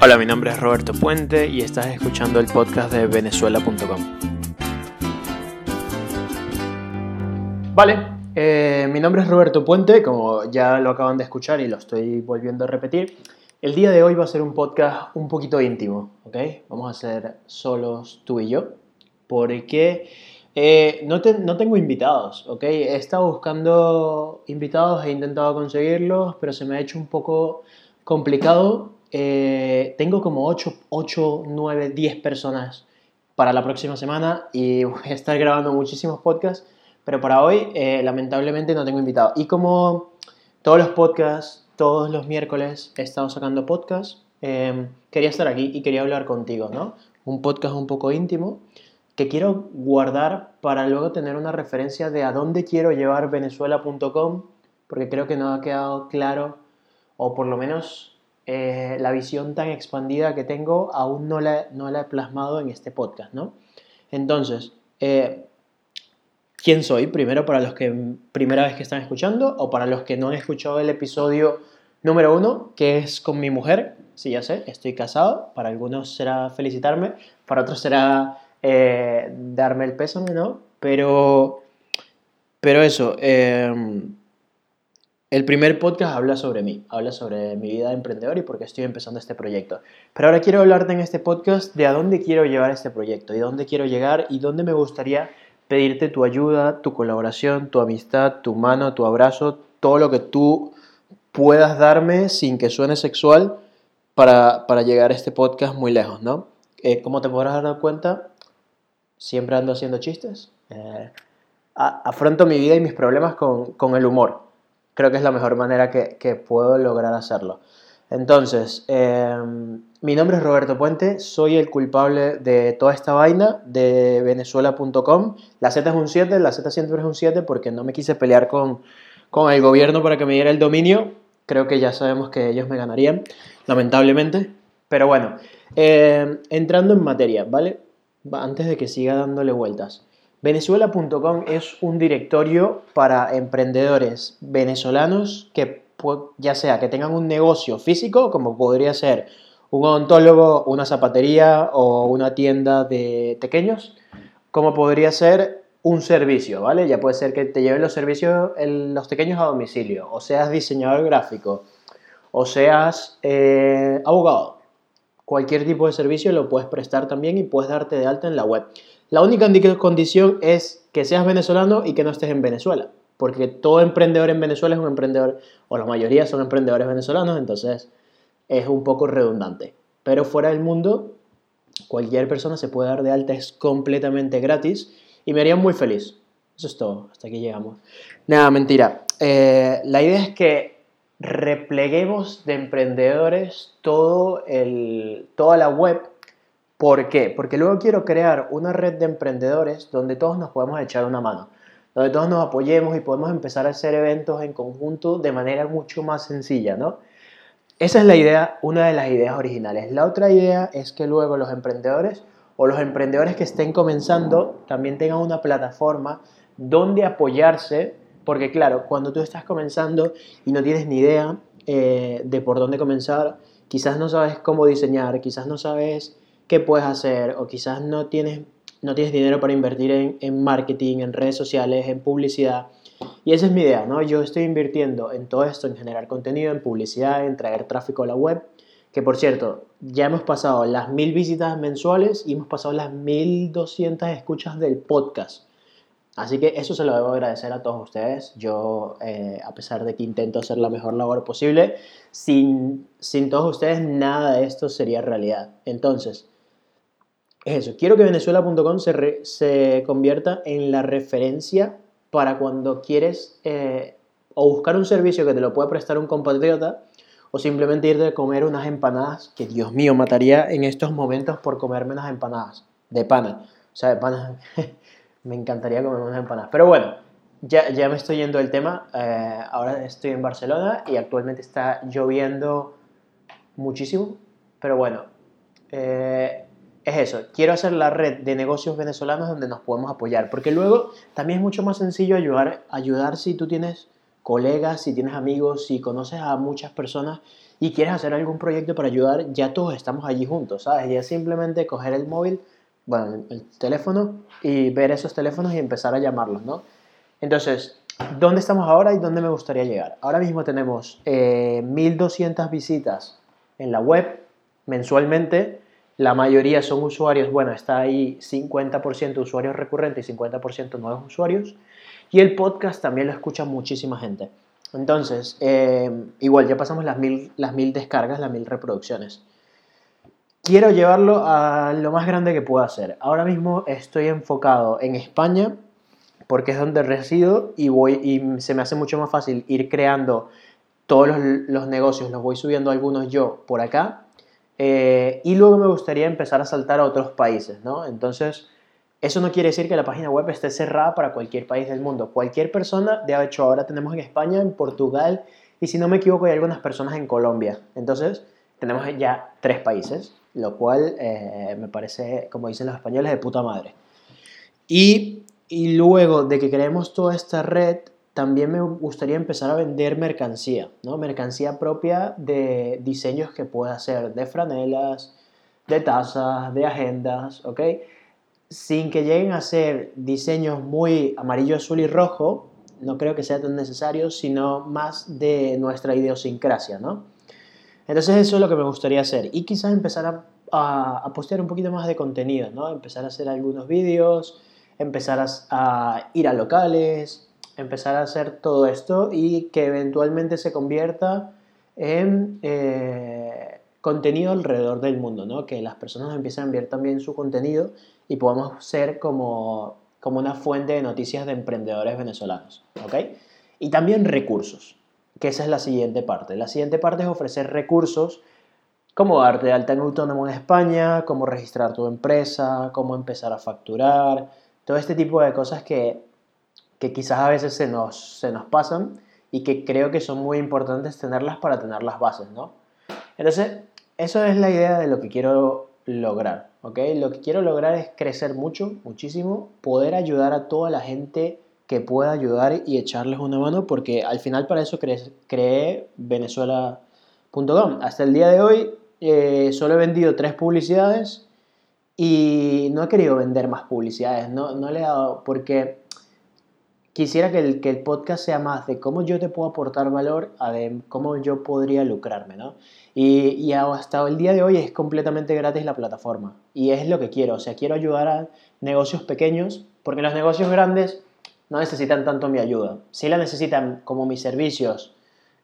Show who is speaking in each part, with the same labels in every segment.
Speaker 1: Hola, mi nombre es Roberto Puente y estás escuchando el podcast de venezuela.com. Vale, eh, mi nombre es Roberto Puente, como ya lo acaban de escuchar y lo estoy volviendo a repetir. El día de hoy va a ser un podcast un poquito íntimo, ¿ok? Vamos a ser solos tú y yo, porque eh, no, no tengo invitados, ¿ok? He estado buscando invitados, he intentado conseguirlos, pero se me ha hecho un poco complicado eh, tengo como 8, 8, 9, 10 personas para la próxima semana y voy a estar grabando muchísimos podcasts, pero para hoy eh, lamentablemente no tengo invitado. Y como todos los podcasts, todos los miércoles he estado sacando podcasts, eh, quería estar aquí y quería hablar contigo, ¿no? Un podcast un poco íntimo que quiero guardar para luego tener una referencia de a dónde quiero llevar venezuela.com, porque creo que no ha quedado claro, o por lo menos eh, la visión tan expandida que tengo aún no la, no la he plasmado en este podcast, ¿no? Entonces, eh, ¿quién soy? Primero para los que primera vez que están escuchando o para los que no han escuchado el episodio número uno, que es con mi mujer. Sí, ya sé, estoy casado. Para algunos será felicitarme, para otros será eh, darme el pésame, ¿no? Pero, pero eso, el primer podcast habla sobre mí, habla sobre mi vida de emprendedor y por qué estoy empezando este proyecto. Pero ahora quiero hablarte en este podcast de a dónde quiero llevar este proyecto y dónde quiero llegar y dónde me gustaría pedirte tu ayuda, tu colaboración, tu amistad, tu mano, tu abrazo, todo lo que tú puedas darme sin que suene sexual para, llegar a este podcast muy lejos, ¿no? Eh, como te podrás dar cuenta, siempre ando haciendo chistes. Eh, afronto mi vida y mis problemas con, con el humor creo que es la mejor manera que, puedo lograr hacerlo. Entonces, em, mi nombre es Roberto Puente, soy el culpable de toda esta vaina de venezuela.com. La Z es un 7, la Z siempre es un 7 porque no me quise pelear con, con el gobierno para que me diera el dominio. Creo que ya sabemos que ellos me ganarían, lamentablemente. Pero bueno, em, entrando en materia, ¿vale? Antes de que siga dándole vueltas. Venezuela.com es un directorio para emprendedores venezolanos que ya sea que tengan un negocio físico, como podría ser un odontólogo, una zapatería o una tienda de pequeños, como podría ser un servicio, ¿vale? Ya puede ser que te lleven los servicios los pequeños a domicilio, o seas diseñador gráfico, o seas eh, abogado. Cualquier tipo de servicio lo puedes prestar también y puedes darte de alta en la web. La única condición es que seas venezolano y que no estés en Venezuela, porque todo emprendedor en Venezuela es un emprendedor, o la mayoría son emprendedores venezolanos, entonces es un poco redundante. Pero fuera del mundo, cualquier persona se puede dar de alta, es completamente gratis y me haría muy feliz. Eso es todo, hasta aquí llegamos. Nada, mentira. Eh, la idea es que repleguemos de emprendedores todo el, toda la web ¿Por qué? Porque luego quiero crear una red de emprendedores donde todos nos podemos echar una mano, donde todos nos apoyemos y podemos empezar a hacer eventos en conjunto de manera mucho más sencilla, ¿no? Esa es la idea, una de las ideas originales. La otra idea es que luego los emprendedores o los emprendedores que estén comenzando también tengan una plataforma donde apoyarse, porque claro, cuando tú estás comenzando y no tienes ni idea eh, de por dónde comenzar, quizás no sabes cómo diseñar, quizás no sabes qué puedes hacer o quizás no tienes, no tienes dinero para invertir en, en marketing, en redes sociales, en publicidad. Y esa es mi idea, ¿no? Yo estoy invirtiendo en todo esto, en generar contenido, en publicidad, en traer tráfico a la web. Que por cierto, ya hemos pasado las mil visitas mensuales y hemos pasado las 1200 escuchas del podcast. Así que eso se lo debo agradecer a todos ustedes. Yo, eh, a pesar de que intento hacer la mejor labor posible, sin, sin todos ustedes nada de esto sería realidad. Entonces, es eso. Quiero que venezuela.com se, se, convierta en la referencia para cuando quieres eh, o buscar un servicio que te lo pueda prestar un compatriota o simplemente irte a comer unas empanadas, que Dios mío, mataría en estos momentos por comerme unas empanadas de pana. O sea, de pana, me encantaría comer unas empanadas. Pero bueno, ya, ya me estoy yendo del tema. Eh, ahora estoy en Barcelona y actualmente está lloviendo muchísimo. Pero bueno, eh, es eso, quiero hacer la red de negocios venezolanos donde nos podemos apoyar, porque luego también es mucho más sencillo ayudar, ayudar si tú tienes colegas, si tienes amigos, si conoces a muchas personas y quieres hacer algún proyecto para ayudar, ya todos estamos allí juntos, ¿sabes? Ya simplemente coger el móvil, bueno, el teléfono y ver esos teléfonos y empezar a llamarlos, ¿no? Entonces, ¿dónde estamos ahora y dónde me gustaría llegar? Ahora mismo tenemos 1200 eh, visitas en la web mensualmente. La mayoría son usuarios, bueno, está ahí 50% usuarios recurrentes y 50% nuevos usuarios. Y el podcast también lo escucha muchísima gente. Entonces, eh, igual ya pasamos las mil, descargas, las mil reproducciones. Quiero llevarlo a lo más grande que pueda hacer. Ahora mismo estoy enfocado en España porque es donde resido y se me hace mucho más fácil ir creando todos los, negocios, los voy subiendo algunos yo por acá. Eh, y luego me gustaría empezar a saltar a otros países, ¿no? Entonces, eso no quiere decir que la página web esté cerrada para cualquier país del mundo. Cualquier persona, de hecho ahora tenemos en España, en Portugal y si no me equivoco hay algunas personas en Colombia. Entonces tenemos ya tres países, lo cual eh, me parece, como dicen los españoles, de puta madre. Y, y luego de que creemos toda esta red, también me gustaría empezar a vender mercancía, ¿no? Mercancía propia de diseños que pueda hacer de franelas, de tazas, de agendas, ¿ok? sin que lleguen a ser diseños muy amarillo, azul y rojo, no creo que sea tan necesario, sino más de nuestra idiosincrasia, ¿no? Entonces eso es lo que me gustaría hacer y quizás empezar a, postear un poquito más de contenido, ¿no? Empezar a hacer algunos vídeos, empezar a, ir a locales, empezar a hacer todo esto y que eventualmente se convierta en eh, contenido alrededor del mundo, ¿no? Que las personas empiecen a enviar también su contenido y podamos ser como, como una fuente de noticias de emprendedores venezolanos. ¿ok? Y también recursos, que esa es la siguiente parte. La siguiente parte es ofrecer recursos como darte de alta en autónomo en España, cómo registrar tu empresa, cómo empezar a facturar, todo este tipo de cosas que, que quizás a veces se nos, se nos pasan y que creo que son muy importantes tenerlas para tener las bases, ¿no? Entonces, eso es la idea de lo que quiero lograr. ¿ok? Lo que quiero lograr es crecer mucho, muchísimo, poder ayudar a toda la gente que pueda ayudar y echarles una mano, porque al final para eso creé, venezuela.com. Hasta el día de hoy eh, solo he vendido tres publicidades y no he querido vender más publicidades, no, no le he dado, porque quisiera que el, que el podcast sea más de cómo yo te puedo aportar valor a de cómo yo podría lucrarme, ¿no? Y, y, hasta el día de hoy es completamente gratis la plataforma. Y es lo que quiero, o sea, quiero ayudar a negocios pequeños, porque los negocios grandes no necesitan tanto mi ayuda. Sí la necesitan como mis servicios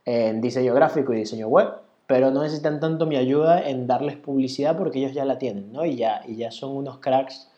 Speaker 1: en diseño gráfico y diseño web, pero no necesitan tanto mi ayuda en darles publicidad porque ellos ya la tienen, ¿no? Y ya, y ya son unos cracks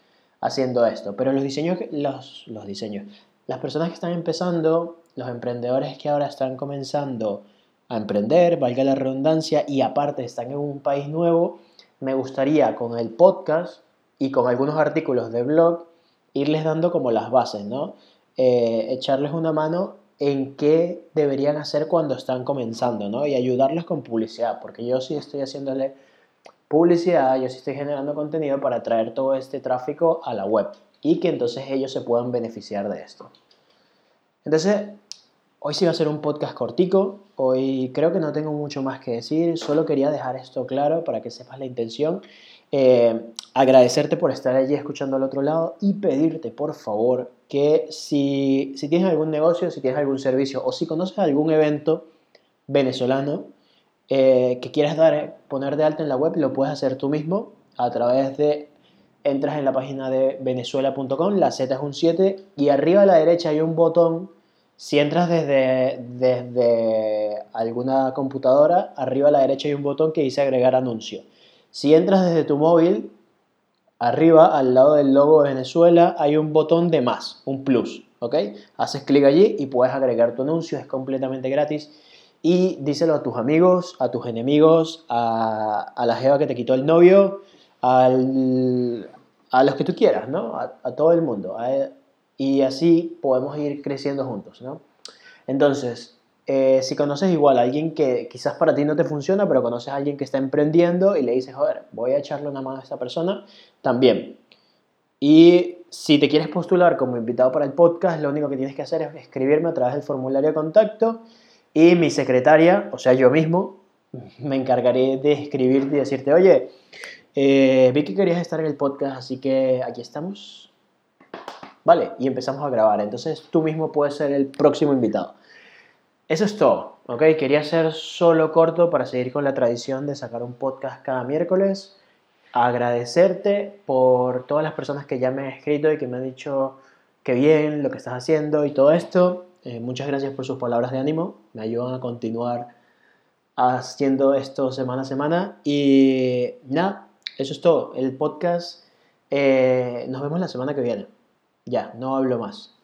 Speaker 1: haciendo esto. Pero los diseños, los, los diseños, las personas que están empezando, los emprendedores que ahora están comenzando a emprender, valga la redundancia, y aparte están en un país nuevo, me gustaría con el podcast y con algunos artículos de blog irles dando como las bases, ¿no? Eh, echarles una mano en qué deberían hacer cuando están comenzando, ¿no? Y ayudarles con publicidad, porque yo sí estoy haciéndole publicidad, yo sí estoy generando contenido para traer todo este tráfico a la web y que entonces ellos se puedan beneficiar de esto. Entonces, hoy sí va a ser un podcast cortico, hoy creo que no tengo mucho más que decir, solo quería dejar esto claro para que sepas la intención. Eh, agradecerte por estar allí escuchando al otro lado y pedirte por favor que si, si tienes algún negocio, si tienes algún servicio o si conoces algún evento venezolano eh, que quieras dar, poner de alta en la web, lo puedes hacer tú mismo a través de entras en la página de venezuela.com, la Z es un 7 y arriba a la derecha hay un botón, si entras desde, desde alguna computadora, arriba a la derecha hay un botón que dice agregar anuncio. Si entras desde tu móvil, arriba al lado del logo de Venezuela hay un botón de más, un plus, ¿ok? Haces clic allí y puedes agregar tu anuncio, es completamente gratis. Y díselo a tus amigos, a tus enemigos, a, a la jeva que te quitó el novio, al, a los que tú quieras, ¿no? A, todo el mundo. y así podemos ir creciendo juntos, ¿no? Entonces, eh, si conoces igual a alguien que quizás para ti no te funciona, pero conoces a alguien que está emprendiendo y le dices, joder, voy a echarle una mano a esta persona, también. Y si te quieres postular como invitado para el podcast, lo único que tienes que hacer es escribirme a través del formulario de contacto y mi secretaria, o sea, yo mismo, me encargaré de escribirte y decirte, oye, eh, vi que querías estar en el podcast, así que aquí estamos. Vale, y empezamos a grabar. Entonces tú mismo puedes ser el próximo invitado. Eso es todo, ¿ok? Quería ser solo corto para seguir con la tradición de sacar un podcast cada miércoles. Agradecerte por todas las personas que ya me han escrito y que me han dicho que bien lo que estás haciendo y todo esto. Eh, muchas gracias por sus palabras de ánimo. Me ayudan a continuar haciendo esto semana a semana. Y nada, eso es todo. El podcast, eh, nos vemos la semana que viene. Ya, no hablo más.